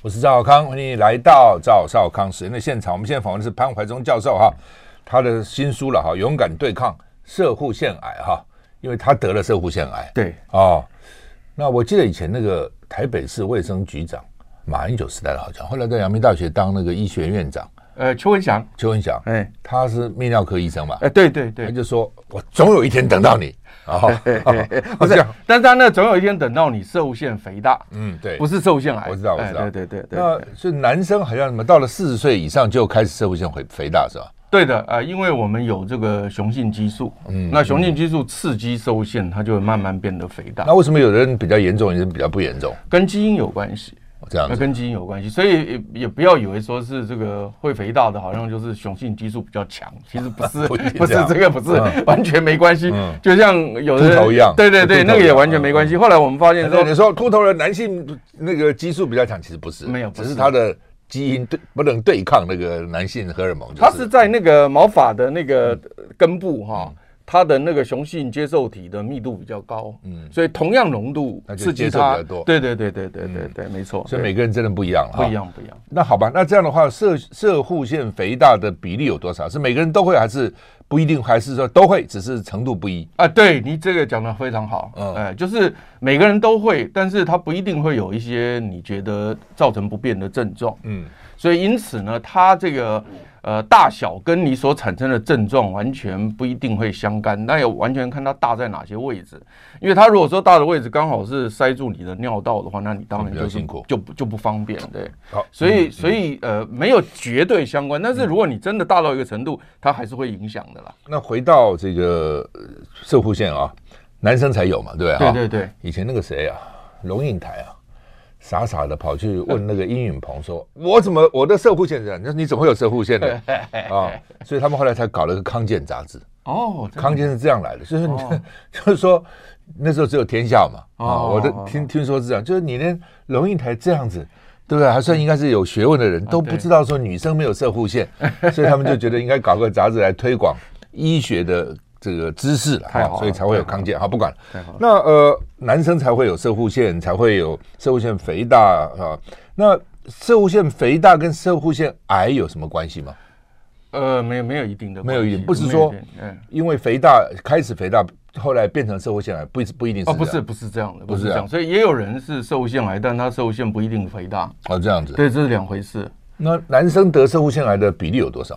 我是赵少康，欢迎来到赵少康时间的现场。我们现在访问的是潘怀忠教授哈，他的新书了哈，勇敢对抗射护腺癌哈，因为他得了射护腺癌。对哦，那我记得以前那个台北市卫生局长马英九时代的好像，后来在阳明大学当那个医学院长。呃，邱文祥，邱文祥，哎，他是泌尿科医生嘛？哎，对对对，他就说我总有一天等到你啊，不是，但是他那总有一天等到你摄护腺肥大，嗯，对，不是摄护腺癌，我知道，我知道，对对对对。那是男生好像什么到了四十岁以上就开始摄护腺肥肥大是吧？对的，呃，因为我们有这个雄性激素，嗯，那雄性激素刺激摄护腺，它就会慢慢变得肥大。那为什么有的人比较严重，有人比较不严重？跟基因有关系。这样，那跟基因有关系，所以也也不要以为说是这个会肥大的，好像就是雄性激素比较强，其实不是，不是这个，不是完全没关系。就像有的秃头一样，对对对，那个也完全没关系。后来我们发现说，你说秃头的男性那个激素比较强，其实不是，没有，只是他的基因对不能对抗那个男性荷尔蒙。他是在那个毛发的那个根部哈。它的那个雄性接受体的密度比较高，嗯，所以同样浓度刺激它，对对对对对对对，没错。所以每个人真的不一样了，不一样不一样。那好吧，那这样的话，射射护腺肥大的比例有多少？是每个人都会，还是不一定？还是说都会，只是程度不一？啊，对你这个讲的非常好，嗯，哎，就是每个人都会，但是他不一定会有一些你觉得造成不便的症状，嗯，所以因此呢，他这个。呃，大小跟你所产生的症状完全不一定会相干，那也完全看它大在哪些位置。因为它如果说大的位置刚好是塞住你的尿道的话，那你当然就辛苦，就就不方便。对，好，所以所以呃，没有绝对相关，但是如果你真的大到一个程度，它还是会影响的啦。那回到这个射护线啊，男生才有嘛，对吧？对对对，以前那个谁啊，龙应台啊。傻傻的跑去问那个殷允鹏说：“我怎么我的摄护腺这样？你说你怎么会有摄护线呢？啊，所以他们后来才搞了个康健杂志。哦，康健是这样来的，就是 就是说那时候只有天下嘛。啊，我的听听说是这样，就是你连龙应台这样子，对不对？还算应该是有学问的人都不知道说女生没有摄护腺，所以他们就觉得应该搞个杂志来推广医学的。”这个知识了，所以才会有康健。好，不管。那呃，男生才会有射护腺，才会有射护腺肥大啊。那射护腺肥大跟射护腺癌有什么关系吗？呃，没有，没有一定的，没有一定，不是说，嗯，因为肥大开始肥大，后来变成摄护腺癌，不不一定是。哦，不是，不是这样的，不是这样。所以也有人是摄护腺癌，但他摄护腺不一定肥大。哦，这样子。对，这是两回事。那男生得摄护腺癌的比例有多少？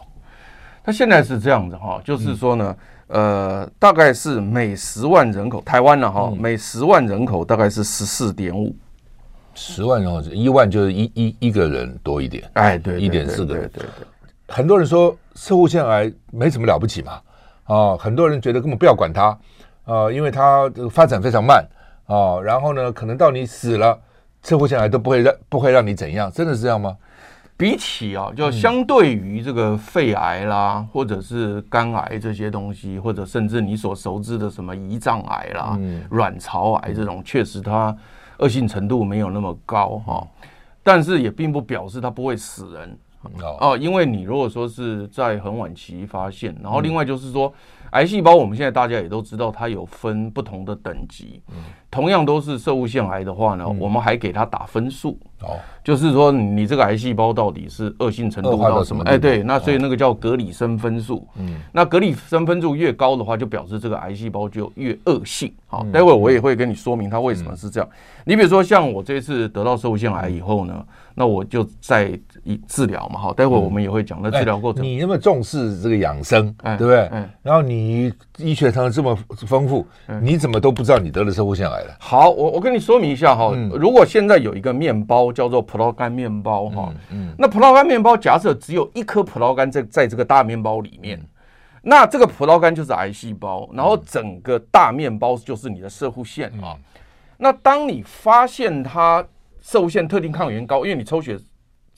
他现在是这样子哈，就是说呢。呃，大概是每十万人口，台湾呢哈，嗯、每十万人口大概是十四点五，十万人口一万就是一一一个人多一点，哎，对，一点四个人，对对。很多人说摄护腺癌没什么了不起嘛，啊，很多人觉得根本不要管它，啊，因为它这个发展非常慢啊，然后呢，可能到你死了，摄护腺癌都不会让不会让你怎样，真的是这样吗？比起啊，就相对于这个肺癌啦，或者是肝癌这些东西，或者甚至你所熟知的什么胰脏癌啦、卵巢癌这种，确实它恶性程度没有那么高哈，但是也并不表示它不会死人哦，因为你如果说是在很晚期发现，然后另外就是说。癌细胞，我们现在大家也都知道，它有分不同的等级。嗯，同样都是摄护腺癌的话呢，我们还给它打分数。哦，就是说你这个癌细胞到底是恶性程度到什么？哎，对，那所以那个叫格里森分数。嗯，那格里森分数越高的话，就表示这个癌细胞就越恶性。好，待会我也会跟你说明它为什么是这样。你比如说，像我这次得到摄护腺癌以后呢，那我就在治疗嘛。好，待会我们也会讲那治疗过程。你那么重视这个养生，对不对？嗯，然后你。你医学上这么丰富，你怎么都不知道你得了摄护腺癌了？好，我我跟你说明一下哈。如果现在有一个面包叫做葡萄干面包哈，嗯，那葡萄干面包假设只有一颗葡萄干在在这个大面包里面，那这个葡萄干就是癌细胞，然后整个大面包就是你的射护腺啊。那当你发现它射护腺特定抗原高，因为你抽血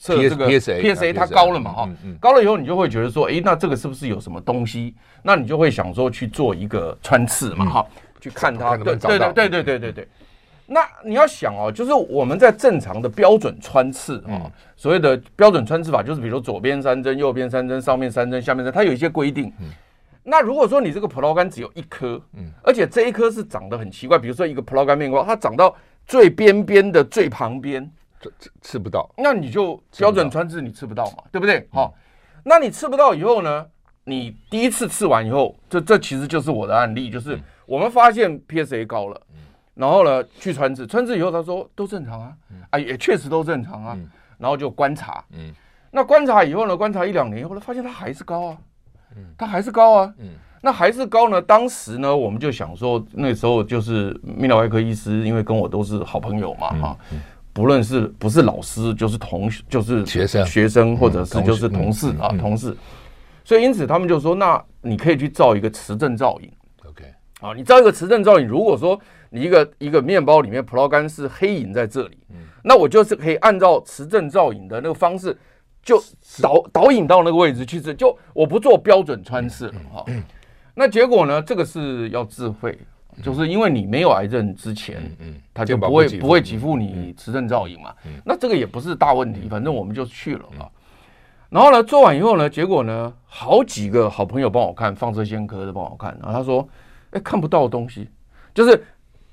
测这个 PSA PSA 它高了嘛哈，高了以后你就会觉得说，哎，那这个是不是有什么东西？那你就会想说去做一个穿刺嘛哈，去看它，对对对对对对对。那你要想哦，就是我们在正常的标准穿刺啊，所谓的标准穿刺法，就是比如左边三针，右边三针，上面三针，下面三针，它有一些规定。那如果说你这个葡萄干只有一颗，嗯，而且这一颗是长得很奇怪，比如说一个葡萄干面包，它长到最边边的最旁边，这吃吃不到，那你就标准穿刺你吃不到嘛，对不对？好，那你吃不到以后呢，你第一次吃完以后，这这其实就是我的案例，就是我们发现 PSA 高了，然后呢去穿刺，穿刺以后他说都正常啊，啊也确实都正常啊，然后就观察，嗯，那观察以后呢，观察一两年以后呢，发现它还是高啊。它还是高啊，嗯，那还是高呢。当时呢，我们就想说，那时候就是泌尿外科医师，因为跟我都是好朋友嘛，哈，不论是不是老师，就是同就是学生学生，或者是就是同事啊，同事。所以因此他们就说，那你可以去照一个磁振造影，OK，啊，你照一个磁振造影，如果说你一个一个面包里面葡萄干是黑影在这里，那我就是可以按照磁振造影的那个方式。就导导引到那个位置去刺，就我不做标准穿刺了哈。那结果呢？这个是要自费，就是因为你没有癌症之前，嗯，他就不会不会给付你磁振造影嘛。那这个也不是大问题，反正我们就去了啊。然后呢，做完以后呢，结果呢，好几个好朋友帮我看，放射线科的帮我看，然后他说，哎，看不到东西，就是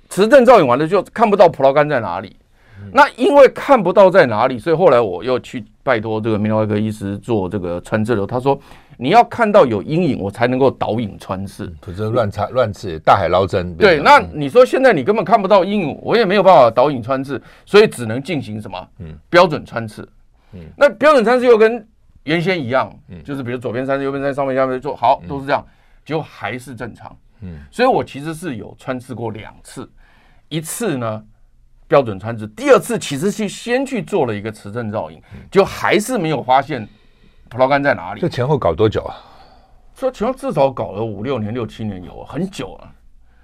磁振造影完了就看不到葡萄干在哪里。那因为看不到在哪里，所以后来我又去拜托这个泌尿外科医师做这个穿刺的。他说，你要看到有阴影，我才能够导引穿刺，否则乱插乱刺，大海捞针。对，那你说现在你根本看不到阴影，我也没有办法导引穿刺，所以只能进行什么？嗯，标准穿刺。嗯，那标准穿刺又跟原先一样，嗯，就是比如左边三针，右边三针，上面下面做好，都是这样，结果还是正常。嗯，所以我其实是有穿刺过两次，一次呢。标准穿刺，第二次其实是先去做了一个磁振造影，就还是没有发现葡萄干在哪里。这前后搞多久啊？说前后至少搞了五六年、六七年有，很久啊。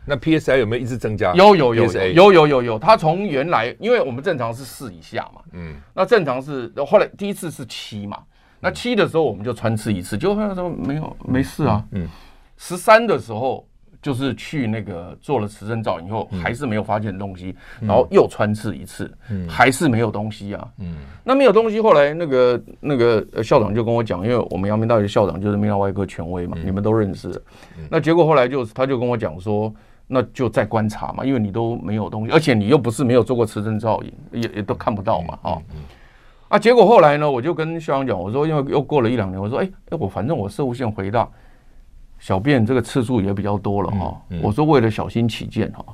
那 PSI 有没有一直增加？有有有有有有有，它从原来，因为我们正常是四以下嘛，嗯，那正常是后来第一次是七嘛，那七的时候我们就穿刺一次，就他说没有没事啊，嗯，十三的时候。就是去那个做了磁振造影以后，还是没有发现东西，然后又穿刺一次，还是没有东西啊。嗯，那没有东西，后来那个那个校长就跟我讲，因为我们阳明大学校长就是泌尿外科权威嘛，你们都认识。那结果后来就他就跟我讲说，那就再观察嘛，因为你都没有东西，而且你又不是没有做过磁振造影，也也都看不到嘛，啊。啊，结果后来呢，我就跟校长讲，我说因为又过了一两年，我说哎哎，我反正我射物线回大。小便这个次数也比较多了哈，我说为了小心起见哈，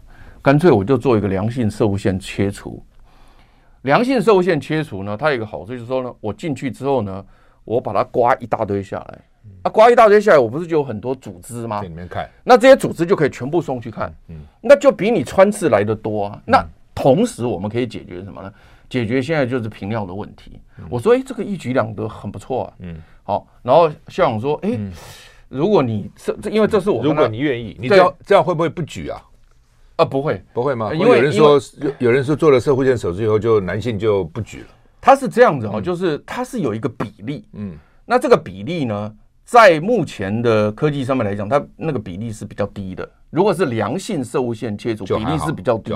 干脆我就做一个良性射物腺切除。良性射物腺切除呢，它有一个好处就是说呢，我进去之后呢，我把它刮一大堆下来，啊，刮一大堆下来，我不是就有很多组织吗？里面看，那这些组织就可以全部送去看，嗯，那就比你穿刺来的多啊。那同时我们可以解决什么呢？解决现在就是频尿的问题。我说，哎，这个一举两得，很不错啊。嗯，好，然后校长说，哎。如果你这这，因为这是我，如果你愿意，你这样这样会不会不举啊？啊，不会，不会吗？因为有人说，有有人说做了射护腺手术以后，就男性就不举了。他是这样子哦，就是它是有一个比例，嗯，那这个比例呢，在目前的科技上面来讲，它那个比例是比较低的。如果是良性射护腺切除，比例是比较低，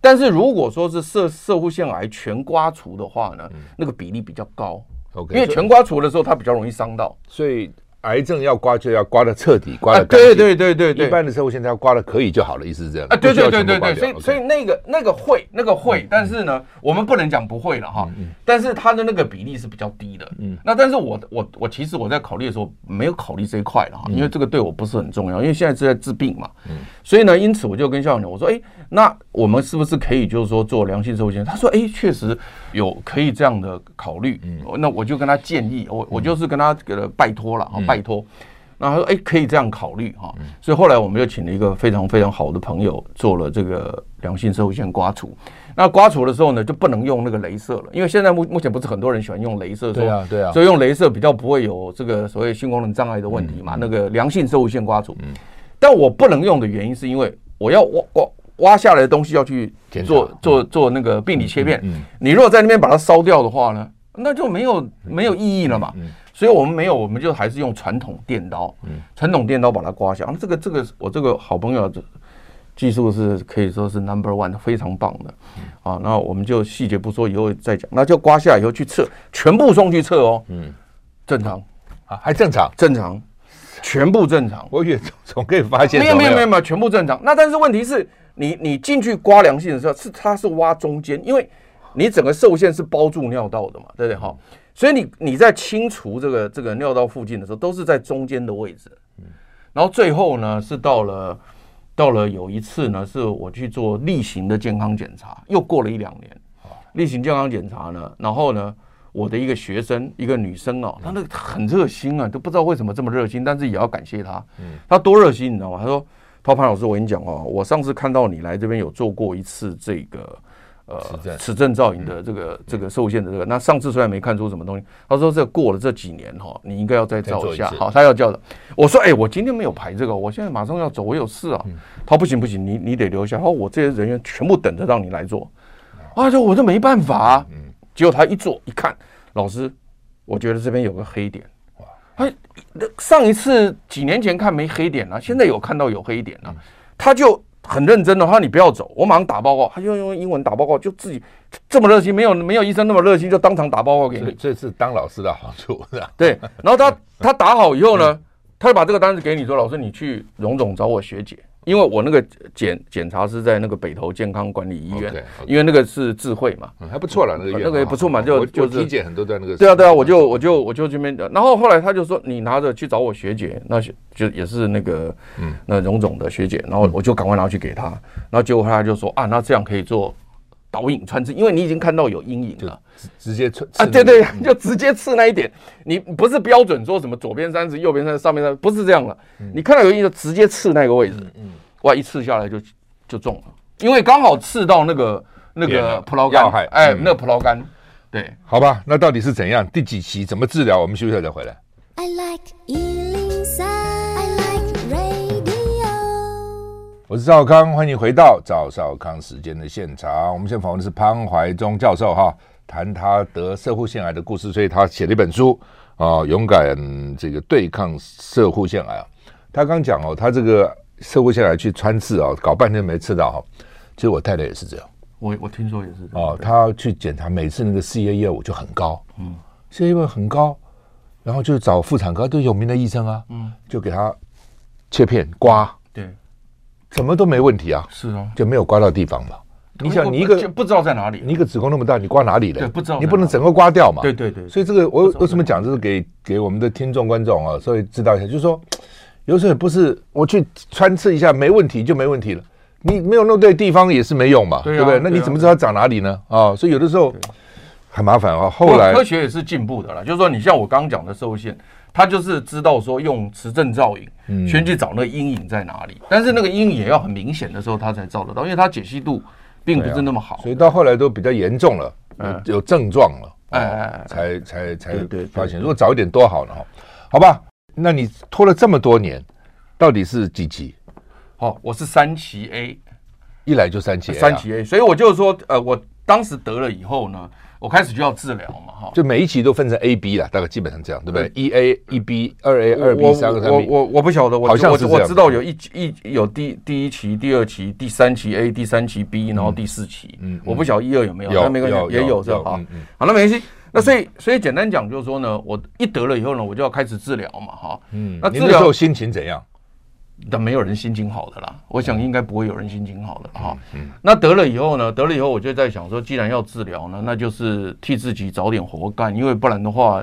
但是如果说是射射护腺癌全刮除的话呢，那个比例比较高。OK，因为全刮除的时候，它比较容易伤到，所以。癌症要刮就要刮的彻底，刮的干净。对对对对对，一般的时候现在要刮的可以就好了，意思是这样。啊，对对对对对，所以所以那个那个会那个会，但是呢，我们不能讲不会了哈。但是它的那个比例是比较低的。嗯。那但是我我我其实我在考虑的时候没有考虑这一块了哈，因为这个对我不是很重要，因为现在是在治病嘛。嗯。所以呢，因此我就跟校长讲，我说，哎，那我们是不是可以就是说做良性摄护腺？他说，哎，确实有可以这样的考虑。嗯。那我就跟他建议，我我就是跟他给他拜托了啊，拜托。然后他说：“哎，可以这样考虑哈。”所以后来我们就请了一个非常非常好的朋友做了这个良性摄护腺刮除。那刮除的时候呢，就不能用那个镭射了，因为现在目目前不是很多人喜欢用镭射，对啊对啊，所以用镭射比较不会有这个所谓性功能障碍的问题嘛。那个良性摄护腺刮除，但我不能用的原因是因为我要挖挖挖下来的东西要去做做做那个病理切片。你如果在那边把它烧掉的话呢，那就没有没有意义了嘛。所以我们没有，我们就还是用传统电刀，传统电刀把它刮下。这个这个我这个好朋友这技术是可以说是 number one，非常棒的。啊，那我们就细节不说，以后再讲。那就刮下以后去测，全部送去测哦。嗯，正常啊，还正常，正常。全部正常，我也总可以发现没有没有没有没有全部正常。那但是问题是你你进去刮良性的时候，是它是挖中间，因为你整个受限是包住尿道的嘛，对不对哈？所以你你在清除这个这个尿道附近的时候，都是在中间的位置。然后最后呢是到了到了有一次呢，是我去做例行的健康检查，又过了一两年，例行健康检查呢，然后呢。我的一个学生，一个女生哦，她那个很热心啊，都不知道为什么这么热心，但是也要感谢她。嗯，她多热心，你知道吗？她说：“潘老师，我跟你讲哦，我上次看到你来这边有做过一次这个呃齿证造影的这个这个受限的这个，那上次虽然没看出什么东西，他说这过了这几年哈，你应该要再照一下。好，他要叫的。我说：哎，我今天没有排这个，我现在马上要走，我有事啊。她说不行不行，你你得留下。他说我这些人员全部等着让你来做。啊，就我这没办法。嗯。结果他一做一看，老师，我觉得这边有个黑点。哇！哎，上一次几年前看没黑点了，现在有看到有黑点了。他就很认真的，他说你不要走，我马上打报告。他就用英文打报告，就自己这么热心，没有没有医生那么热心，就当场打报告给你。这是当老师的好处，是吧？对。然后他 他打好以后呢，他就把这个单子给你说，老师你去荣总找我学姐。因为我那个检检查是在那个北投健康管理医院，因为那个是智慧嘛，还不错了，那个那个也不错嘛，就就是体检很多在那个。对啊对啊，我就我就我就这边，然后后来他就说你拿着去找我学姐，那就也是那个嗯。那荣总的学姐，然后我就赶快拿去给他，然后结果他就说啊，那这样可以做导引穿刺，因为你已经看到有阴影了，直接刺啊对对，就直接刺那一点，你不是标准说什么左边三十右边三十上面三十，不是这样了，你看到有阴影就直接刺那个位置，嗯。哇！一刺下来就就中了，因为刚好刺到那个那个葡萄干，哎，那个葡萄干，对，好吧，那到底是怎样？第几期？怎么治疗？我们休息再回来。I like 我是赵康，欢迎回到赵少康时间的现场。我们现在访问的是潘怀忠教授哈，谈他得摄护腺癌的故事，所以他写了一本书啊，勇敢这个对抗摄护腺癌啊。他刚讲哦，他这个。摄护腺癌去穿刺啊，搞半天没刺到哈。其实我太太也是这样，我我听说也是哦。她去检查，每次那个 CA 业务就很高，嗯，CA 业务很高，然后就找妇产科都有名的医生啊，嗯，就给他切片刮，对，什么都没问题啊，是啊，就没有刮到地方嘛。你想，你一个不知道在哪里，你一个子宫那么大，你刮哪里嘞？对，不知道，你不能整个刮掉嘛。对对对。所以这个我为什么讲，这是给给我们的听众观众啊，所以知道一下，就是说。有时候也不是我去穿刺一下没问题就没问题了，你没有弄对地方也是没用嘛，对不对？那你怎么知道它长哪里呢？啊，所以有的时候很麻烦啊。后来科学也是进步的了，就是说你像我刚刚讲的摄护腺，他就是知道说用磁振造影先去找那个阴影在哪里，但是那个阴影也要很明显的时候他才照得到，因为他解析度并不是那么好，所以到后来都比较严重了，有症状了，哎哎，才才才发现，如果早一点多好呢？哈，好吧。那你拖了这么多年，到底是几期？哦，我是三期 A，一来就三期 A，三期 A，所以我就说，呃，我当时得了以后呢，我开始就要治疗嘛，哈，就每一期都分成 A、B 了，大概基本上这样，对不对？一 A 一 B，二 A 二 B，三个三 B。我我我不晓得，我好像是我知道有一一有第第一期、第二期、第三期 A、第三期 B，然后第四期，嗯，我不晓得一二有没有，有没关系，也有是吧？嗯嗯，好，那没关系。那所以，所以简单讲就是说呢，我一得了以后呢，我就要开始治疗嘛，哈。嗯。那治疗心情怎样？但没有人心情好的啦。我想应该不会有人心情好的哈。嗯。那得了以后呢，得了以后我就在想说，既然要治疗呢，那就是替自己找点活干，因为不然的话，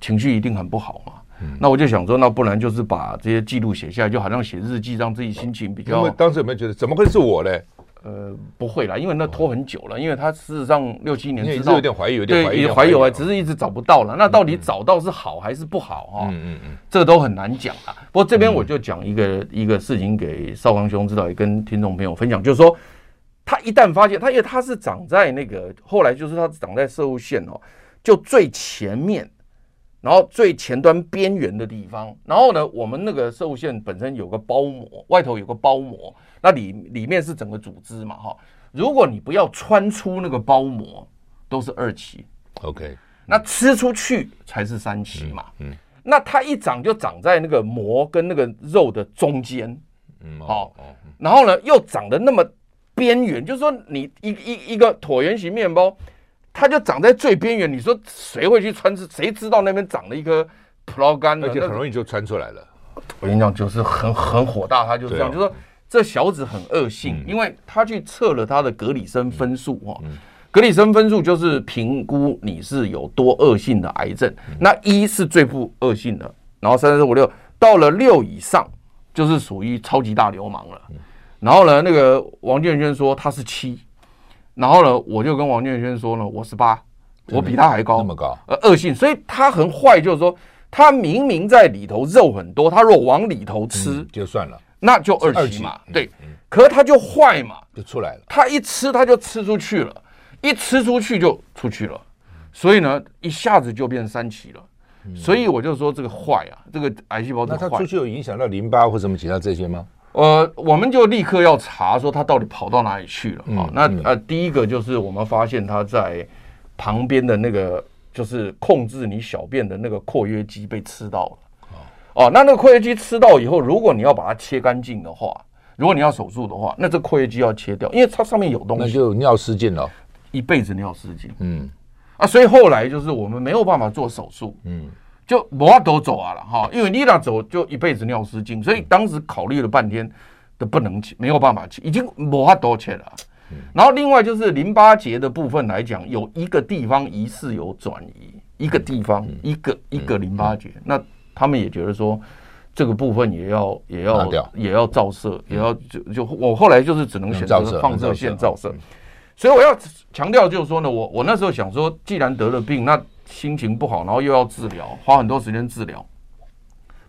情绪一定很不好嘛。嗯。那我就想说，那不然就是把这些记录写下来，就好像写日记，让自己心情比较。因为当时有没有觉得，怎么会是我嘞？呃，不会啦，因为那拖很久了，因为他事实上六七年知道，有点怀疑，有点怀疑，对，怀疑啊，只是一直找不到了。那到底找到是好还是不好啊？嗯嗯嗯，这个都很难讲啊。不过这边我就讲一个一个事情给少康兄知道，也跟听众朋友分享，就是说，他一旦发现他，因为他是长在那个后来就是他长在摄护腺哦，就最前面然后最前端边缘的地方，然后呢，我们那个摄护腺本身有个包膜，外头有个包膜，那里里面是整个组织嘛，哈。如果你不要穿出那个包膜，都是二期，OK。那吃出去才是三期嘛，嗯。嗯，那它一长就长在那个膜跟那个肉的中间，嗯，好，哦，然后呢又长得那么边缘，就是说你一一一个椭圆形面包，它就长在最边缘。你说谁会去穿？谁知道那边长了一颗葡萄干呢？而且很容易就穿出来了。我跟你讲，就是很很火大，他就这样，就是说。这小子很恶性，因为他去测了他的格里森分数哈，格里森分数就是评估你是有多恶性的癌症，那一是最不恶性的，然后三四五六到了六以上就是属于超级大流氓了。然后呢，那个王建轩说他是七，然后呢，我就跟王建轩说呢，我十八，我比他还高，那么高，呃，恶性，所以他很坏，就是说他明明在里头肉很多，他若往里头吃就算了。那就二期嘛，对，可是它就坏嘛，就出来了。他一吃，他就吃出去了，一吃出去就出去了，所以呢，一下子就变三期了。所以我就说这个坏啊，这个癌细胞。那它出去有影响到淋巴或什么其他这些吗？呃，我们就立刻要查说他到底跑到哪里去了啊。那呃，第一个就是我们发现他在旁边的那个，就是控制你小便的那个括约肌被吃到了。哦，那那个括约肌吃到以后，如果你要把它切干净的话，如果你要手术的话，那这括约肌要切掉，因为它上面有东西，那就尿失禁了，一辈子尿失禁。嗯，啊，所以后来就是我们没有办法做手术，嗯，就无法都走啊了哈，因为你那走就一辈子尿失禁，所以当时考虑了半天都不能切，没有办法切，已经无法度切了。然后另外就是淋巴结的部分来讲，有一个地方疑似有转移，一个地方一个一个淋巴结那。他们也觉得说，这个部分也要也要也要照射，也要就就我后来就是只能选择放射线照射。所以我要强调就是说呢，我我那时候想说，既然得了病，那心情不好，然后又要治疗，花很多时间治疗，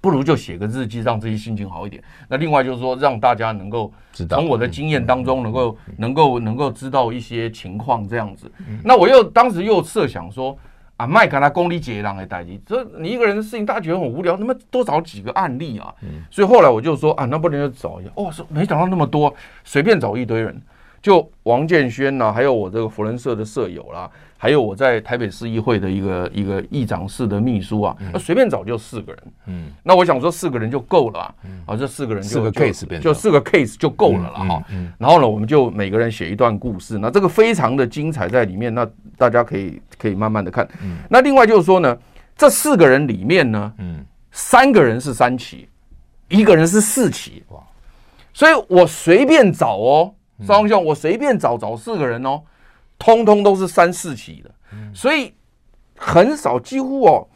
不如就写个日记，让自己心情好一点。那另外就是说，让大家能够从我的经验当中能够能够能够知道一些情况这样子。那我又当时又设想说。啊，麦克他公理解囊来代替，这你一个人的事情，大家觉得很无聊，那么多找几个案例啊？嗯、所以后来我就说啊，那不能就找一下。哦，说没想到那么多，随便找一堆人，就王建轩呐，还有我这个福伦社的舍友啦，还有我在台北市议会的一个一个议长室的秘书啊，那随、嗯、便找就四个人。嗯，那我想说四个人就够了啊，嗯、啊，这四个人就四个 case 就，四个 case 就够了了哈。嗯嗯、然后呢，我们就每个人写一段故事，那这个非常的精彩在里面，那。大家可以可以慢慢的看，嗯，那另外就是说呢，这四个人里面呢，嗯，三个人是三起，一个人是四起，哇，所以我随便找哦，赵兄，我随便找找四个人哦，通通都是三四起的，所以很少，几乎哦。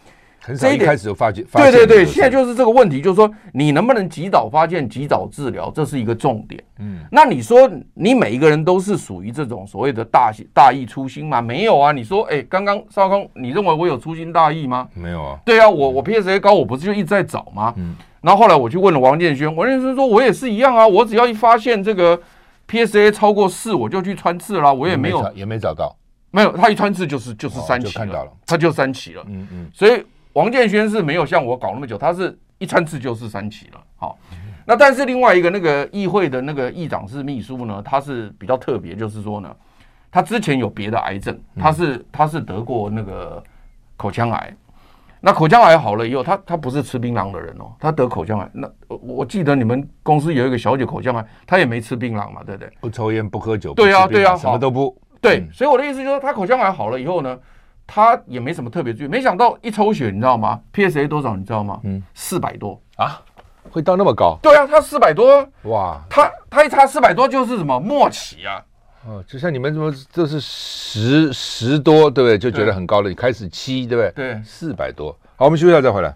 很少一开始就发现，对对对，现在就是这个问题，就是说你能不能及早发现、及早治疗，这是一个重点。嗯，那你说你每一个人都是属于这种所谓的大大意粗心吗？没有啊。你说，哎，刚刚少康，你认为我有粗心大意吗？没有啊。对啊，我我 PSA 高，我不是就一直在找吗？嗯。然后后来我去问了王建轩，王建轩说，我也是一样啊，我只要一发现这个 PSA 超过四，我就去穿刺啦，我也没有也没找到，没有，他一穿刺就是就是三期了，他就三期了。嗯嗯，所以。王建轩是没有像我搞那么久，他是一穿刺就是三期了。好，那但是另外一个那个议会的那个议长是秘书呢，他是比较特别，就是说呢，他之前有别的癌症，他是他是得过那个口腔癌。那口腔癌好了以后，他他不是吃槟榔的人哦，他得口腔癌。那我记得你们公司有一个小姐口腔癌，她也没吃槟榔嘛，对不对？不抽烟，不喝酒，对啊，对啊，什么都不。对，所以我的意思就是，他口腔癌好了以后呢。他也没什么特别注意，没想到一抽血，你知道吗？PSA 多少？你知道吗？嗯，四百多啊，会到那么高？对啊，他四百多，哇，他他一查四百多就是什么末期啊？哦，就像你们怎么这是十十多，对不对？就觉得很高了，你开始七，对不对？对，四百多。好，我们休息一下再回来。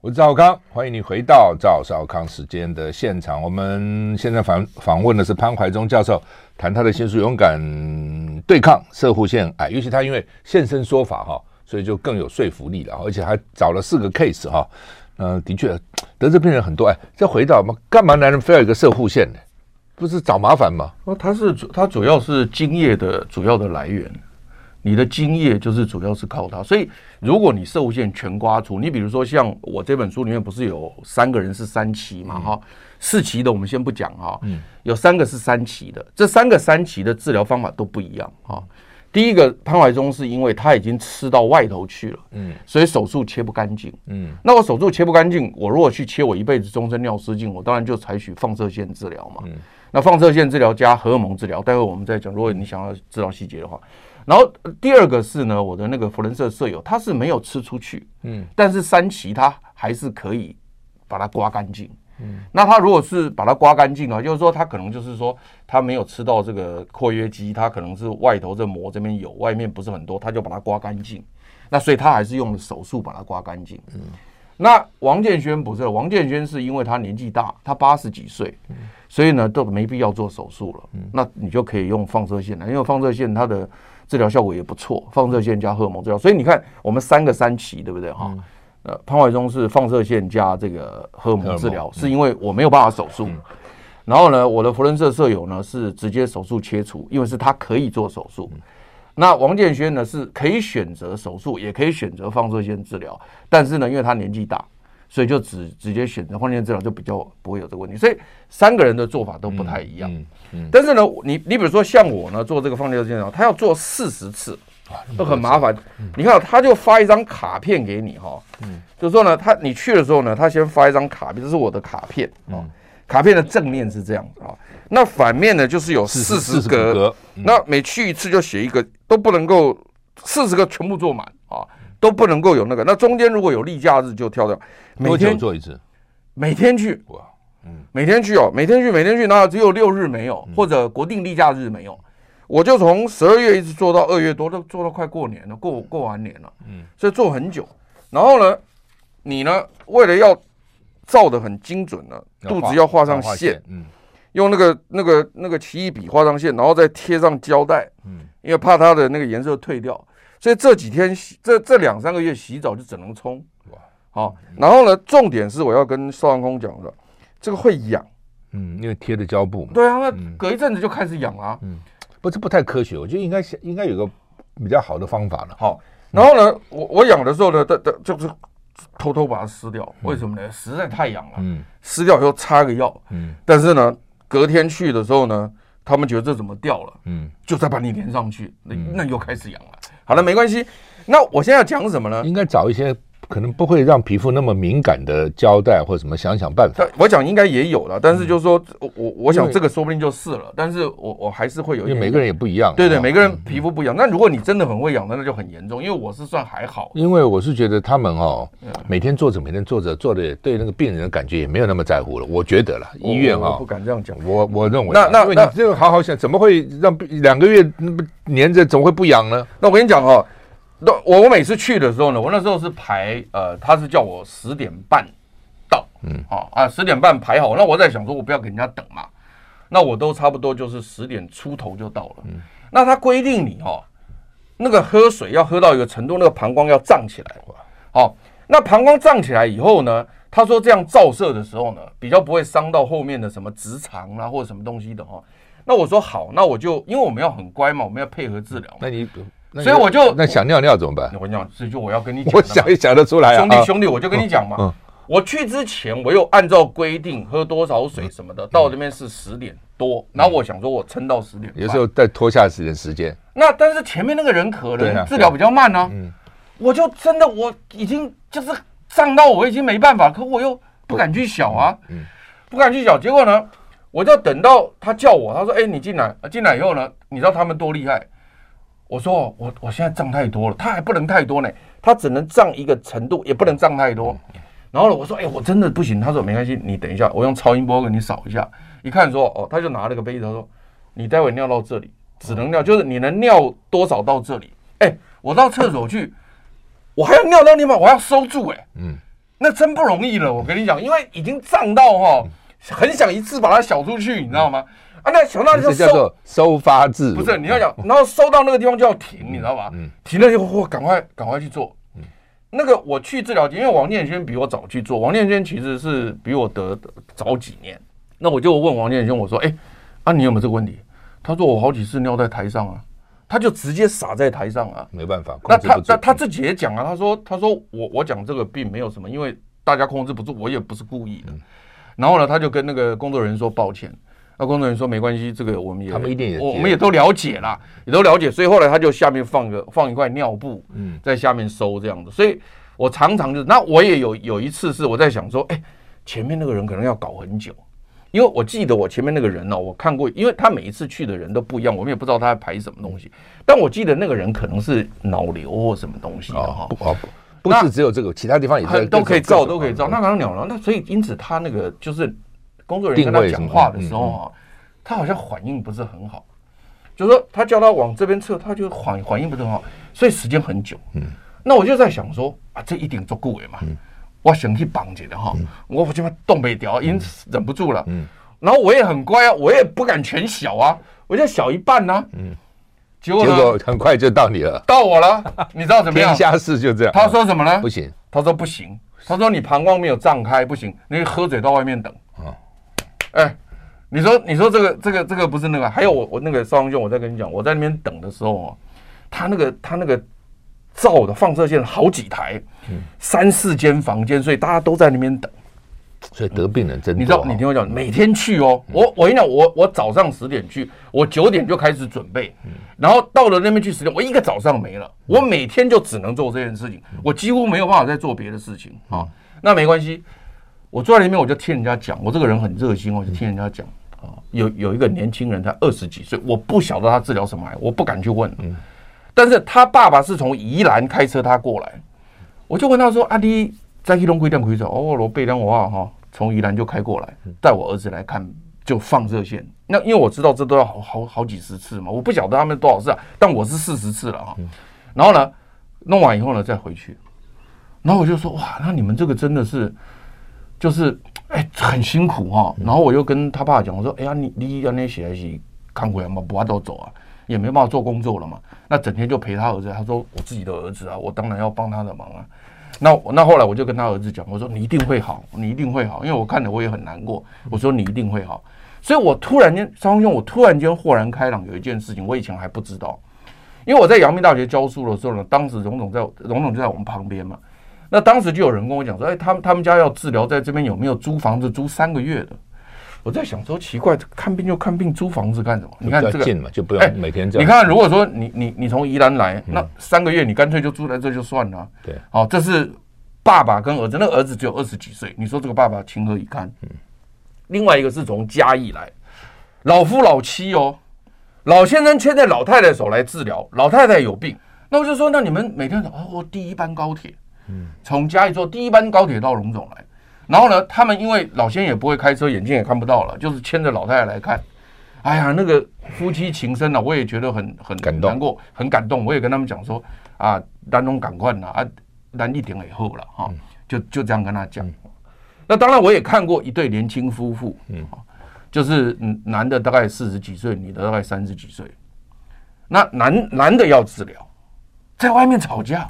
我是赵康，欢迎你回到赵少康时间的现场。我们现在访访问的是潘怀忠教授，谈他的新书《勇敢对抗社护腺癌》，尤其他因为现身说法哈，所以就更有说服力了，而且还找了四个 case 哈。嗯，的确得这病人很多。哎，再回到嘛，干嘛男人非要有一个射护线呢？不是找麻烦吗？哦，他是主，他主要是精液的主要的来源。你的精液就是主要是靠它。所以如果你射护腺全刮除，你比如说像我这本书里面不是有三个人是三期嘛？哈、嗯，四期的我们先不讲哈，嗯，有三个是三期的，这三个三期的治疗方法都不一样哈。第一个潘怀忠是因为他已经吃到外头去了，嗯，所以手术切不干净，嗯，那我手术切不干净，我如果去切我一辈子终身尿失禁，我当然就采取放射线治疗嘛，嗯，那放射线治疗加荷尔蒙治疗，待会我们再讲。如果你想要知道细节的话，然后第二个是呢，我的那个福伦社舍友他是没有吃出去，嗯，但是三期他还是可以把它刮干净。嗯，那他如果是把它刮干净啊，就是说他可能就是说他没有吃到这个括约肌，他可能是外头这膜这边有，外面不是很多，他就把它刮干净。那所以他还是用了手术把它刮干净。嗯，那王建轩不是，王建轩是因为他年纪大，他八十几岁，所以呢都没必要做手术了。嗯，那你就可以用放射线了，因为放射线它的治疗效果也不错，放射线加荷尔蒙治疗。所以你看我们三个三期，对不对哈？嗯呃，潘怀忠是放射线加这个荷尔蒙治疗，是因为我没有办法手术。然后呢，我的福伦社舍友呢是直接手术切除，因为是他可以做手术。那王建轩呢是可以选择手术，也可以选择放射线治疗，但是呢，因为他年纪大，所以就只直接选择放射线治疗，就比较不会有这个问题。所以三个人的做法都不太一样。但是呢，你你比如说像我呢做这个放射线治疗，他要做四十次。都很麻烦，你看，他就发一张卡片给你哈，就是说呢，他你去的时候呢，他先发一张卡片，这是我的卡片啊，卡片的正面是这样啊，那反面呢就是有四十格，那每去一次就写一个，都不能够四十个全部做满啊，都不能够有那个，那中间如果有例假日就跳掉，每天做一次，每天去。哇，嗯，每天去哦，每天去，每天去，那只有六日没有，或者国定例假日没有。我就从十二月一直做到二月多，都做到快过年了，过过完年了，嗯，所以做很久。然后呢，你呢，为了要照的很精准呢，肚子要画上线，嗯，用那个那个那个奇异笔画上线，然后再贴上胶带，嗯，因为怕它的那个颜色退掉，所以这几天洗这这两三个月洗澡就只能冲，哇，好，然后呢，重点是我要跟邵阳空讲的，这个会痒，嗯，因为贴的胶布嘛，对啊，那隔一阵子就开始痒啊，嗯。不是不太科学，我觉得应该是应该有个比较好的方法了。好，然后呢，我我养的时候呢，的的就是偷偷把它撕掉。为什么呢？实在太痒了。嗯。撕掉以后擦个药。嗯。但是呢，隔天去的时候呢，他们觉得这怎么掉了？嗯。就再把你连上去，那那又开始痒了。好了，没关系。那我现在要讲什么呢？应该找一些。可能不会让皮肤那么敏感的胶带或者什么，想想办法。我讲应该也有了，但是就是说，我我想这个说不定就是了。但是我我还是会有，因为每个人也不一样。对对，每个人皮肤不一样。那如果你真的很会痒，那就很严重。因为我是算还好，因为我是觉得他们哦，每天坐着，每天坐着，坐的对那个病人的感觉也没有那么在乎了。我觉得了，医院啊，不敢这样讲。我我认为，那那那这个好好想，怎么会让两个月黏着，怎么会不痒呢？那我跟你讲哦。那我我每次去的时候呢，我那时候是排呃，他是叫我十点半到，嗯，啊啊十点半排好，那我在想说，我不要给人家等嘛，那我都差不多就是十点出头就到了，嗯，那他规定你哦，那个喝水要喝到一个程度，那个膀胱要胀起来，好，那膀胱胀起来以后呢，他说这样照射的时候呢，比较不会伤到后面的什么直肠啊或者什么东西的哈，那我说好，那我就因为我们要很乖嘛，我们要配合治疗，那你。所以我就那想尿尿怎么办？我跟你讲，所以就我要跟你讲，我想也想得出来啊，兄弟兄弟，我就跟你讲嘛。嗯我去之前，我又按照规定喝多少水什么的，到这边是十点多，然后我想说我撑到十点，有时候再拖下时间时间。那但是前面那个人可能治疗比较慢呢，我就真的我已经就是胀到我已经没办法，可我又不敢去小啊，不敢去小，结果呢，我就等到他叫我，他说：“哎，你进来。”进来以后呢，你知道他们多厉害。我说我我现在胀太多了，他还不能太多呢，他只能胀一个程度，也不能胀太多。然后呢，我说哎，我真的不行。他说没关系，你等一下，我用超音波给你扫一下。一看说哦，他就拿了个杯子，他说你待会尿到这里，只能尿，就是你能尿多少到这里。哎，我到厕所去，我还要尿到地方，我要收住哎，嗯，那真不容易了。我跟你讲，因为已经胀到哈，很想一次把它小出去，你知道吗？啊，那想到就叫做收发自如，不是你要讲，然后收到那个地方就要停，你知道吧？嗯，停了以后，我赶快赶快去做。嗯，那个我去治疗，因为王建轩比我早去做，王建轩其实是比我得早几年。那我就问王建轩，我说：“哎，啊，你有没有这个问题？”他说：“我好几次尿在台上啊。”他就直接撒在台上啊，没办法。那他那他自己也讲啊，他说他说我我讲这个并没有什么，因为大家控制不住，我也不是故意的。然后呢，他就跟那个工作人员说抱歉。那工作人员说没关系，这个我们也他们一定也我们也都了解啦，也都了解。所以后来他就下面放个放一块尿布，嗯，在下面收这样子。所以我常常就那我也有有一次是我在想说，哎，前面那个人可能要搞很久。因为我记得我前面那个人呢、哦，我看过，因为他每一次去的人都不一样，我们也不知道他在排什么东西。但我记得那个人可能是脑瘤或什么东西的哈、哦。不不，不是只有这个，其他地方也在都可以照，都可以照。那刚刚鸟了，那所以因此他那个就是工作人员跟他讲话的时候啊，他好像反应不是很好，就是说他叫他往这边撤，他就反反应不是很好，所以时间很久。嗯，那我就在想说啊，这一定做顾伟嘛。嗯我想去绑起来哈，我就怕东北调，因此忍不住了。嗯，然后我也很乖啊，我也不敢全小啊，我就小一半呢。嗯，结果结果很快就到你了，到我了。你知道怎么样？天下事就这样。他说什么呢？不行。他说不行。他说你膀胱没有胀开，不行。你喝水到外面等。啊，哎，你说你说这个这个这个不是那个？还有我我那个少兄，我再跟你讲，我在那边等的时候哦，他那个他那个。照的放射线好几台，三四间房间，所以大家都在那边等。所以得病人真多。你知道？你听我讲，每天去哦。我我跟你讲，我我早上十点去，我九点就开始准备，然后到了那边去十点，我一个早上没了。我每天就只能做这件事情，我几乎没有办法再做别的事情啊。那没关系，我坐在里面我就听人家讲，我这个人很热心，我就听人家讲啊。有有一个年轻人，他二十几岁，我不晓得他治疗什么癌，我不敢去问。但是他爸爸是从宜兰开车他过来，我就问他说：“阿弟在基隆规定可以走？”哦，罗贝良我哈，从宜兰就开过来，带我儿子来看，就放热线。那因为我知道这都要好好好几十次嘛，我不晓得他们多少次啊，但我是四十次了哈。然后呢，弄完以后呢再回去，然后我就说：“哇，那你们这个真的是，就是哎很辛苦哈。”然后我又跟他爸讲：“我说，哎呀，你你要那些是看过来嘛，不要都走啊。”也没办法做工作了嘛，那整天就陪他儿子。他说：“我自己的儿子啊，我当然要帮他的忙啊。”那那后来我就跟他儿子讲：“我说你一定会好，你一定会好，因为我看着我也很难过。我说你一定会好。”所以，我突然间，张兄，我突然间豁然开朗，有一件事情我以前还不知道，因为我在阳明大学教书的时候呢，当时荣总在荣总就在我们旁边嘛。那当时就有人跟我讲说：“哎，他们他们家要治疗，在这边有没有租房子租三个月的？”我在想说，奇怪，看病就看病，租房子干什么？你看这个近嘛，就不用每天这样。你看，如果说你你你从宜兰来，那三个月你干脆就住在这就算了。对，好，这是爸爸跟儿子，那个儿子只有二十几岁，你说这个爸爸情何以堪？嗯。另外一个是从嘉义来，老夫老妻哦，老先生牵着老太太手来治疗，老太太有病，那我就说，那你们每天哦，我第一班高铁，嗯，从嘉义坐第一班高铁到龙总来。然后呢，他们因为老先生也不会开车，眼睛也看不到了，就是牵着老太太来看。哎呀，那个夫妻情深啊，我也觉得很很感动，难过，很感动。我也跟他们讲说啊，丹东赶快呐，啊，咱一点以后了哈，就就这样跟他讲。嗯、那当然，我也看过一对年轻夫妇，嗯，就是男的大概四十几岁，女的大概三十几岁。那男男的要治疗，在外面吵架。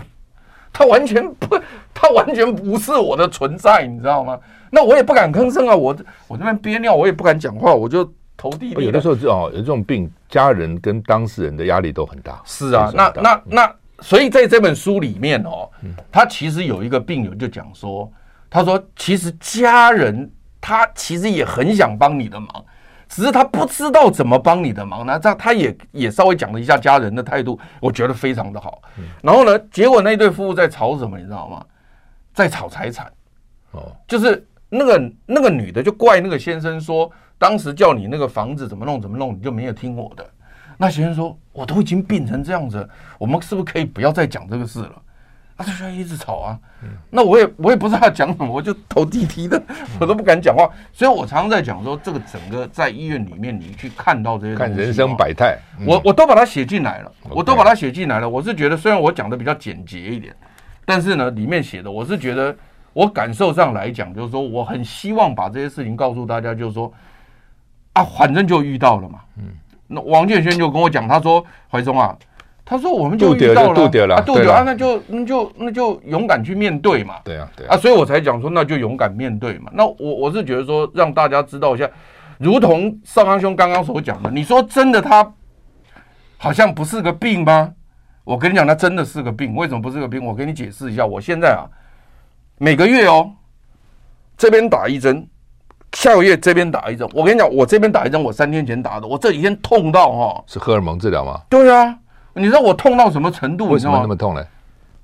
他完全不，他完全不是我的存在，你知道吗？那我也不敢吭声啊，我我这边憋尿，我也不敢讲话，我就投地。有的时候这哦，有这种病，家人跟当事人的压力都很大。是啊，那那那，所以在这本书里面哦，他其实有一个病友就讲说，他说其实家人他其实也很想帮你的忙。只是他不知道怎么帮你的忙，那这样他也也稍微讲了一下家人的态度，我觉得非常的好。然后呢，结果那对夫妇在吵什么，你知道吗？在吵财产。哦，就是那个那个女的就怪那个先生说，当时叫你那个房子怎么弄怎么弄，你就没有听我的。那先生说，我都已经病成这样子，我们是不是可以不要再讲这个事了？他就一直吵啊，那我也我也不知道他讲什么，我就头低低的，我都不敢讲话。所以我常常在讲说，这个整个在医院里面，你去看到这些看人生百态，我我都把它写进来了，我都把它写进来了。我是觉得，虽然我讲的比较简洁一点，但是呢，里面写的，我是觉得我感受上来讲，就是说，我很希望把这些事情告诉大家，就是说，啊，反正就遇到了嘛。嗯，那王建轩就跟我讲，他说怀忠啊。他说：“我们就遇到了，度掉了，度掉啊，那就那就那就勇敢去面对嘛。对啊，对啊，所以我才讲说，那就勇敢面对嘛。那我我是觉得说，让大家知道一下，如同少康兄刚刚所讲的，你说真的，他好像不是个病吗？我跟你讲，他真的是个病。为什么不是个病？我给你解释一下。我现在啊，每个月哦，这边打一针，下个月这边打一针。我跟你讲，我这边打一针，我三天前打的，我这几天痛到哈、哦，是荷尔蒙治疗吗？对啊，你知道我痛到什么程度？为什么那么痛呢？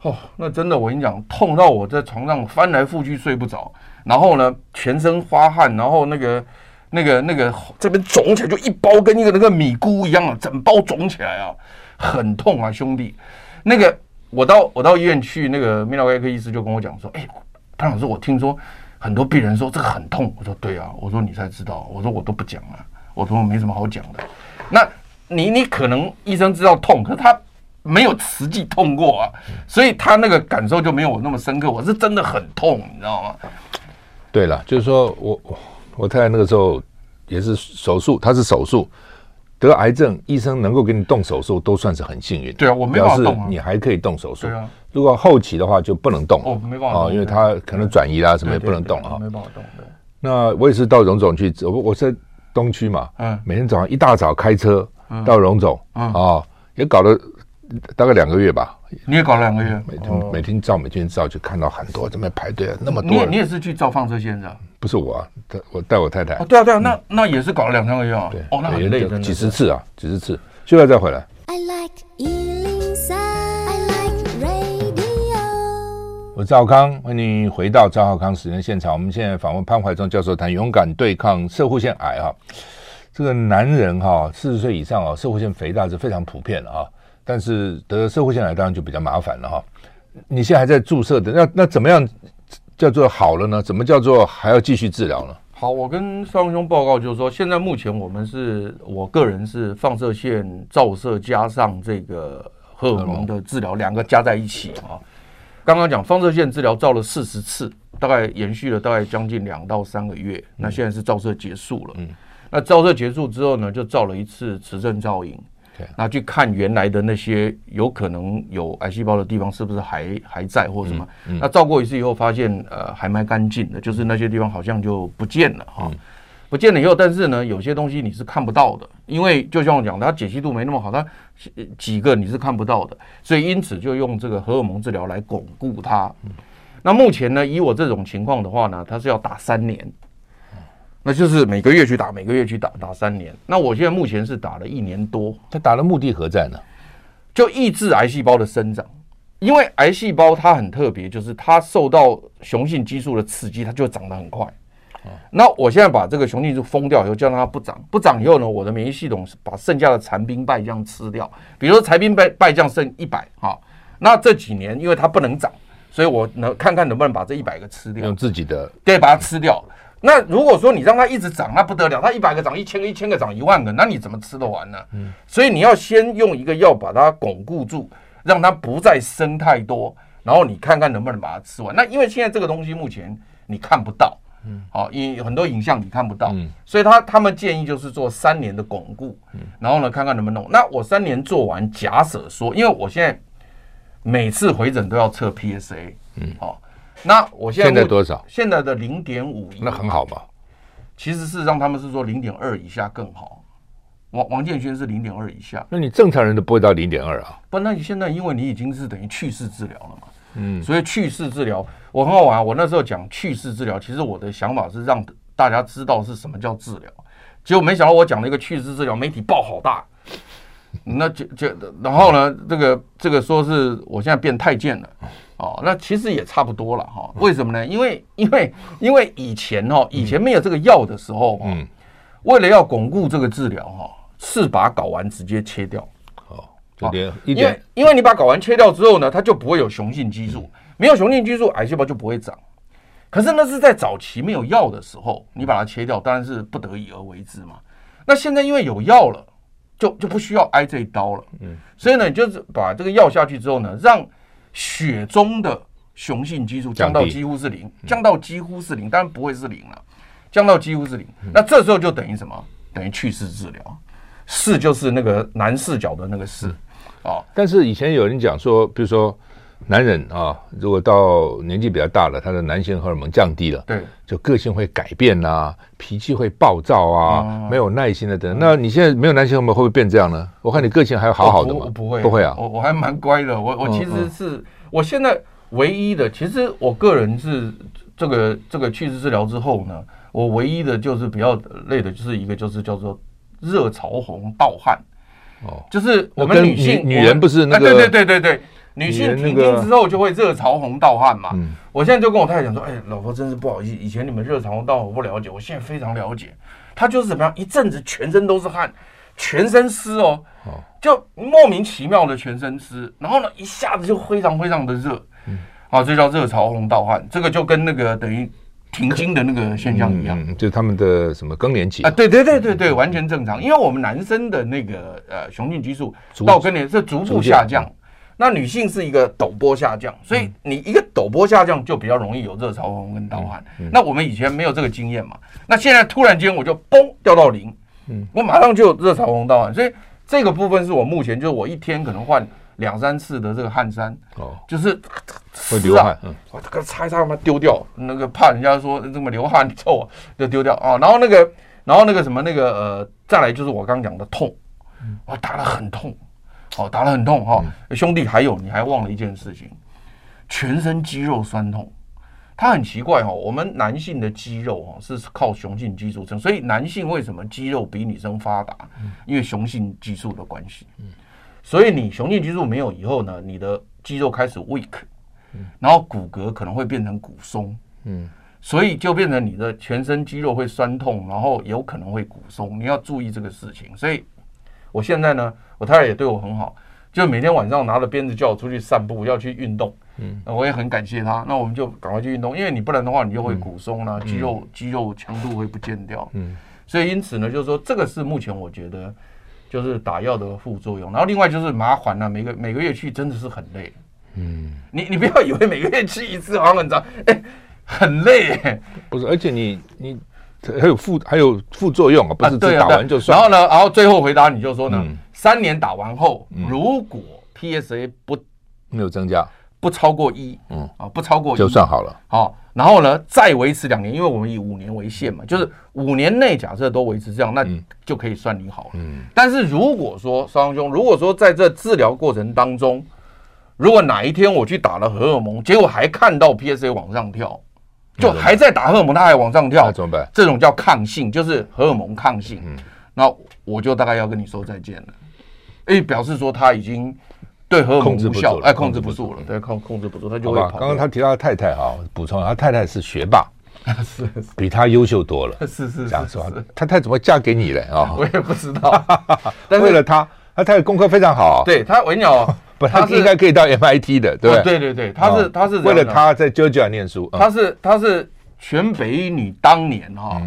哦，那真的，我跟你讲，痛到我在床上翻来覆去睡不着，然后呢，全身发汗，然后那个、那个、那个这边肿起来，就一包跟一个那个米菇一样啊，整包肿起来啊，很痛啊，兄弟。那个我到我到医院去，那个泌尿外科医师就跟我讲说，哎，潘老师，我听说很多病人说这个很痛，我说对啊，我说你才知道，我说我都不讲啊，我说我没什么好讲的。那你你可能医生知道痛，可是他。没有实际痛过啊，所以他那个感受就没有我那么深刻。我是真的很痛，你知道吗？对了，就是说我我我太太那个时候也是手术，她是手术得癌症，医生能够给你动手术都算是很幸运。对啊，我没办法动、啊、你还可以动手术。对啊，如果后期的话就不能动。哦，没办法啊，因为他可能转移啦，什么也不能动啊。没办法动。对。那我也是到荣总去，我我在东区嘛，嗯，每天早上一大早开车到荣总，嗯啊，也搞了。大概两个月吧，你也搞了两个月，每天每天照，每天照，就看到很多这边排队啊，那么多。你也你也是去照放射线的？不是我啊，我带我太太。对啊对啊，那那也是搞了两三个月啊。对，哦，那很累。几十次啊，几十次，现在再回来。I like 103, I like radio。我是赵康，欢迎你回到赵浩康时间现场。我们现在访问潘怀忠教授，谈勇敢对抗射护腺癌啊。这个男人哈，四十岁以上啊，社会性肥大是非常普遍的啊。但是得社会性癌当然就比较麻烦了哈。你现在还在注射的，那那怎么样叫做好了呢？怎么叫做还要继续治疗呢？好，我跟少康兄报告，就是说现在目前我们是我个人是放射线照射加上这个荷尔蒙的治疗，两个加在一起啊。刚刚讲放射线治疗照了四十次，大概延续了大概将近两到三个月。那现在是照射结束了，嗯，那照射结束之后呢，就照了一次磁振造影。那去看原来的那些有可能有癌细胞的地方是不是还还在或什么？嗯嗯、那照过一次以后发现呃还蛮干净的，就是那些地方好像就不见了哈，嗯、不见了以后，但是呢有些东西你是看不到的，因为就像我讲的，它解析度没那么好，它几个你是看不到的，所以因此就用这个荷尔蒙治疗来巩固它。嗯、那目前呢，以我这种情况的话呢，它是要打三年。那就是每个月去打，每个月去打，打三年。那我现在目前是打了一年多。他打的目的何在呢？就抑制癌细胞的生长，因为癌细胞它很特别，就是它受到雄性激素的刺激，它就长得很快。那我现在把这个雄性激素封掉以后，就让它不长，不长以后呢，我的免疫系统把剩下的残兵败将吃掉。比如说残兵败败将剩一百，哈，那这几年因为它不能长，所以我能看看能不能把这一百个吃掉，用自己的对，把它吃掉。那如果说你让它一直长，那不得了，它一百个长一千个，一千个长一万个，那你怎么吃得完呢？嗯，所以你要先用一个药把它巩固住，让它不再生太多，然后你看看能不能把它吃完。那因为现在这个东西目前你看不到，嗯，好，因很多影像你看不到，嗯，所以他他们建议就是做三年的巩固，嗯，然后呢看看能不能弄。那我三年做完，假设说，因为我现在每次回诊都要测 PSA，嗯，好。那我现在，现在多少？现在的零点五，那很好吧？其实事实上他们是说零点二以下更好。王王建轩是零点二以下，那你正常人都不会到零点二啊？不，那你现在因为你已经是等于去世治疗了嘛？嗯，所以去世治疗我很好玩。我那时候讲去世治疗，其实我的想法是让大家知道是什么叫治疗。结果没想到我讲了一个去世治疗，媒体爆好大。那就就然后呢，这个这个说是我现在变太监了。哦，那其实也差不多了哈。为什么呢？因为因为因为以前哈，以前没有这个药的时候，嗯，为了要巩固这个治疗哈，是把睾丸直接切掉。哦，这点因为因为你把睾丸切掉之后呢，它就不会有雄性激素，没有雄性激素，癌细胞就不会长。可是那是在早期没有药的时候，你把它切掉，当然是不得已而为之嘛。那现在因为有药了，就就不需要挨这一刀了。嗯，所以呢，你就是把这个药下去之后呢，让血中的雄性激素降到几乎是零，降到几乎是零，当然不会是零了，降到几乎是零。那这时候就等于什么？等于去势治疗，势就是那个男视角的那个势啊。但是以前有人讲说，比如说男人啊，如果到年纪比较大了，他的男性荷尔蒙降低了，对，就个性会改变啊，脾气会暴躁啊，嗯、没有耐心的等。那你现在没有男性荷尔蒙会不会变这样呢？我看你个性还好好的吗？不，不会，不会啊，我我还蛮乖的。我我其实是、嗯、我现在唯一的，其实我个人是这个这个去势治疗之后呢，我唯一的就是比较累的，就是一个就是叫做热潮红盗汗。哦，就是我们女性女，女人不是那个、啊、对对对对对。女性停经之后就会热潮红盗汗嘛。嗯，我现在就跟我太太讲说，哎，老婆真是不好意思，以前你们热潮红盗汗我不了解，我现在非常了解。她就是怎么样，一阵子全身都是汗，全身湿哦，就莫名其妙的全身湿，然后呢一下子就非常非常的热，嗯，啊，这叫热潮红盗汗，这个就跟那个等于停经的那个现象一样，嗯，就他们的什么更年期啊，对对对对对，完全正常，因为我们男生的那个呃雄性激素到更年是逐步下降。那女性是一个陡坡下降，所以你一个陡坡下降就比较容易有热潮红跟盗汗。那我们以前没有这个经验嘛？那现在突然间我就嘣掉到零，嗯，我马上就有热潮红盗汗。所以这个部分是我目前就是我一天可能换两三次的这个汗衫，哦，就是会流汗，嗯，我这个擦一擦，把它丢掉，那个怕人家说这么流汗臭啊，就丢掉啊。然后那个，然后那个什么那个呃，再来就是我刚讲的痛，我打得很痛。哦，打得很痛哈、哦嗯，兄弟，还有你还忘了一件事情，全身肌肉酸痛，它很奇怪哈、哦。我们男性的肌肉哈是靠雄性激素成，所以男性为什么肌肉比女生发达？因为雄性激素的关系。所以你雄性激素没有以后呢，你的肌肉开始 weak，然后骨骼可能会变成骨松，嗯，所以就变成你的全身肌肉会酸痛，然后有可能会骨松，你要注意这个事情。所以我现在呢。我太太也对我很好，就每天晚上拿着鞭子叫我出去散步，要去运动。嗯，我也很感谢他。那我们就赶快去运动，因为你不然的话，你就会骨松啦、肌肉肌肉强度会不见掉。嗯，所以因此呢，就是说这个是目前我觉得就是打药的副作用。然后另外就是麻烦了、啊，每个每个月去真的是很累。嗯，你你不要以为每个月去一次好像很长，哎、欸，很累、欸。不是，而且你你。还有副还有副作用啊，不是只打完就算。然后呢，然后最后回答你就说呢，三年打完后，如果 PSA 不没有增加，不超过一，嗯啊，不超过一就算好了。好，然后呢，再维持两年，因为我们以五年为限嘛，就是五年内假设都维持这样，那就可以算你好了。嗯，但是如果说少阳兄，如果说在这治疗过程当中，如果哪一天我去打了荷尔蒙，结果还看到 PSA 往上跳。就还在打荷尔蒙，它还往上跳，那怎么办？这种叫抗性，就是荷尔蒙抗性。嗯，那我就大概要跟你说再见了。哎，表示说他已经对荷尔蒙无效，哎，控制不住了，对，控控制不住，他就会跑。刚刚他提到他太太哈，补充，他太太是学霸，是比他优秀多了，是是这样说。他太太怎么嫁给你了啊？我也不知道，但为了他，他太太功课非常好。对他，我跟你讲。不，他是应该可以到 MIT 的，对、哦、对？对对，他是他是为了他在 Georgia 念书，他是他是全北一女当年哈、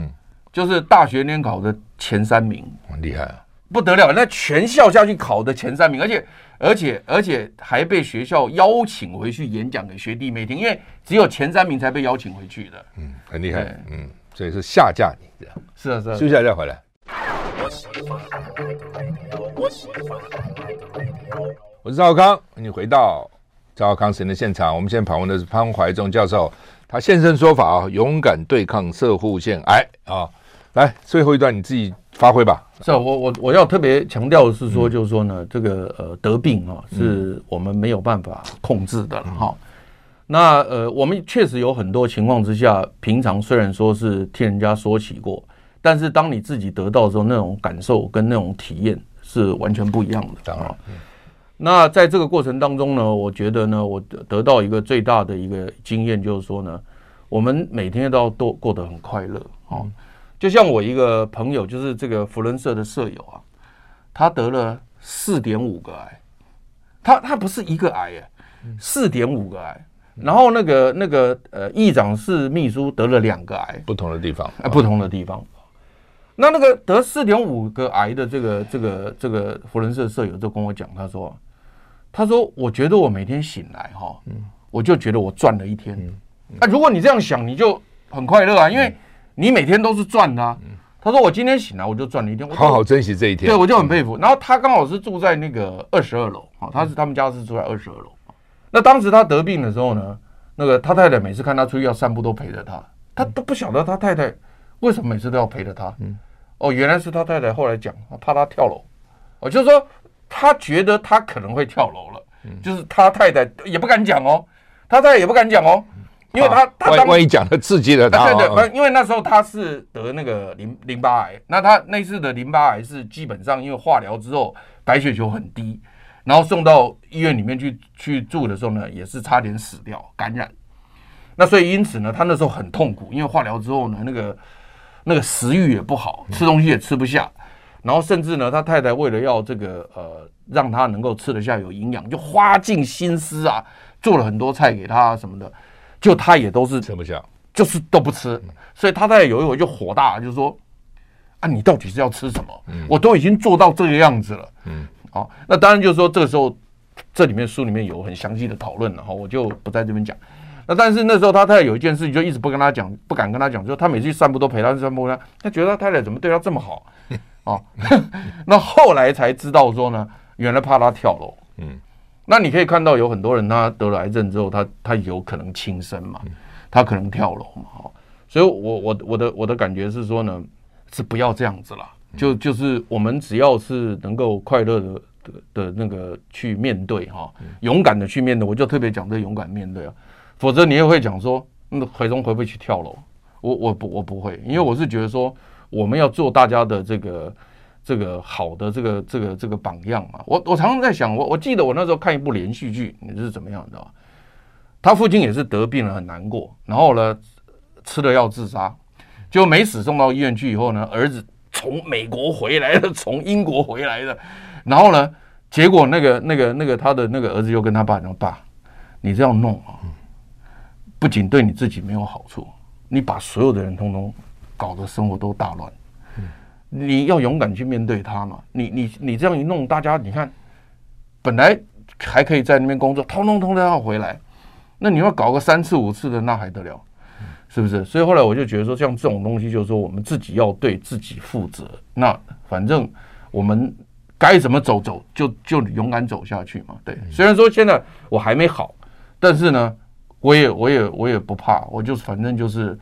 就是大学联考的前三名，很厉害啊，不得了，那全校下去考的前三名，而且而且而且还被学校邀请回去演讲给学弟妹听，因为只有前三名才被邀请回去的，嗯，很厉害，嗯，所以是下架你这样，是啊是啊，休息一下再回来。我是赵少康，你回到赵少康时间的现场。我们现在访问的是潘怀忠教授，他现身说法啊，勇敢对抗社会腺癌啊。来，最后一段你自己发挥吧。是啊，我我我要特别强调的是说，就是说呢，嗯、这个呃得病啊，是我们没有办法控制的了哈、嗯。那呃，我们确实有很多情况之下，平常虽然说是听人家说起过，但是当你自己得到的时候，那种感受跟那种体验是完全不一样的。当然。嗯那在这个过程当中呢，我觉得呢，我得得到一个最大的一个经验，就是说呢，我们每天都要都过得很快乐哦。就像我一个朋友，就是这个福伦社的舍友啊，他得了四点五个癌，他他不是一个癌哎，四点五个癌。然后那个那个呃，议长室秘书得了两个癌，不同的地方，啊，不同的地方。那那个得四点五个癌的这个这个这个福伦社舍友就跟我讲，他说。他说：“我觉得我每天醒来哈，我就觉得我赚了一天。那，如果你这样想，你就很快乐啊，因为你每天都是赚的啊。”他说：“我今天醒来，我就赚了一天。”好好珍惜这一天。对，我就很佩服。然后他刚好是住在那个二十二楼，他是他们家是住在二十二楼。那当时他得病的时候呢，那个他太太每次看他出去要散步都陪着他，他都不晓得他太太为什么每次都要陪着他。嗯，哦，原来是他太太后来讲，怕他跳楼。哦，就是说他觉得他可能会跳楼了，就是他太太也不敢讲哦，他太太也不敢讲哦。因为他他万万一讲的刺激了他，对对，因为那时候他是得那个淋淋巴癌，那他那次的淋巴癌是基本上因为化疗之后白血球很低，然后送到医院里面去去住的时候呢，也是差点死掉感染。那所以因此呢，他那时候很痛苦，因为化疗之后呢，那个那个食欲也不好，吃东西也吃不下，然后甚至呢，他太太为了要这个呃让他能够吃得下有营养，就花尽心思啊，做了很多菜给他什么的。就他也都是吃不下，就是都不吃，所以他太太有一回就火大，就是说啊，你到底是要吃什么？我都已经做到这个样子了。嗯，好，那当然就是说这个时候，这里面书里面有很详细的讨论了哈，我就不在这边讲。那但是那时候他太太有一件事情就一直不跟他讲，不敢跟他讲，就是他每次去散步都陪他去散步，他他觉得他太太怎么对他这么好？哦，那后来才知道说呢，原来怕他跳楼。嗯。那你可以看到有很多人，他得了癌症之后，他他有可能轻生嘛，他可能跳楼嘛，哈，所以我我我的我的感觉是说呢，是不要这样子啦，就就是我们只要是能够快乐的的的那个去面对哈，勇敢的去面对，我就特别讲这勇敢面对啊，否则你也会讲说，那怀中会不会去跳楼？我我不我不会，因为我是觉得说，我们要做大家的这个。这个好的这个这个这个榜样嘛，我我常常在想，我我记得我那时候看一部连续剧，你是怎么样，知道吧？他父亲也是得病了，很难过，然后呢，吃了药自杀，就没死，送到医院去以后呢，儿子从美国回来的，从英国回来的，然后呢，结果那个那个那个他的那个儿子又跟他爸讲：“爸，你这样弄啊，不仅对你自己没有好处，你把所有的人通通搞得生活都大乱。”你要勇敢去面对他嘛！你你你这样一弄，大家你看，本来还可以在那边工作，通通通都要回来，那你要搞个三次五次的，那还得了？是不是？所以后来我就觉得说，像这种东西，就是说我们自己要对自己负责。那反正我们该怎么走走，就就勇敢走下去嘛。对，虽然说现在我还没好，但是呢，我也我也我也不怕，我就反正就是。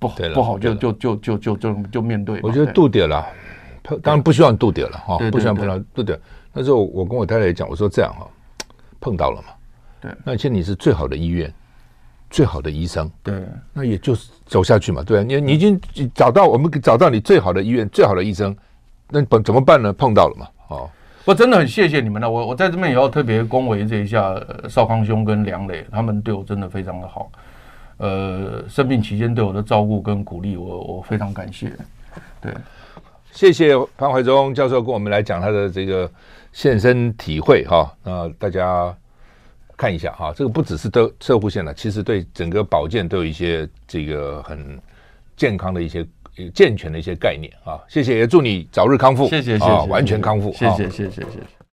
不不好就就就就就就就面对。我觉得度点了，当然不希望度点了哈，不希望碰到度点。那时候我跟我太太讲，我说这样哈，碰到了嘛，对，那现在你是最好的医院，最好的医生，对，那也就是走下去嘛，对啊，你你已经找到我们找到你最好的医院，最好的医生，那怎怎么办呢？碰到了嘛，哦，我真的很谢谢你们了，我我在这边也要特别恭维这一下少康兄跟梁磊，他们对我真的非常的好。呃，生病期间对我的照顾跟鼓励，我我非常感谢。对，谢谢潘怀忠教授跟我们来讲他的这个现身体会哈。那大家看一下哈，这个不只是对摄护线了，其实对整个保健都有一些这个很健康的一些健全的一些概念啊。谢谢，也祝你早日康复，谢谢谢谢，完全康复，谢谢谢谢谢谢。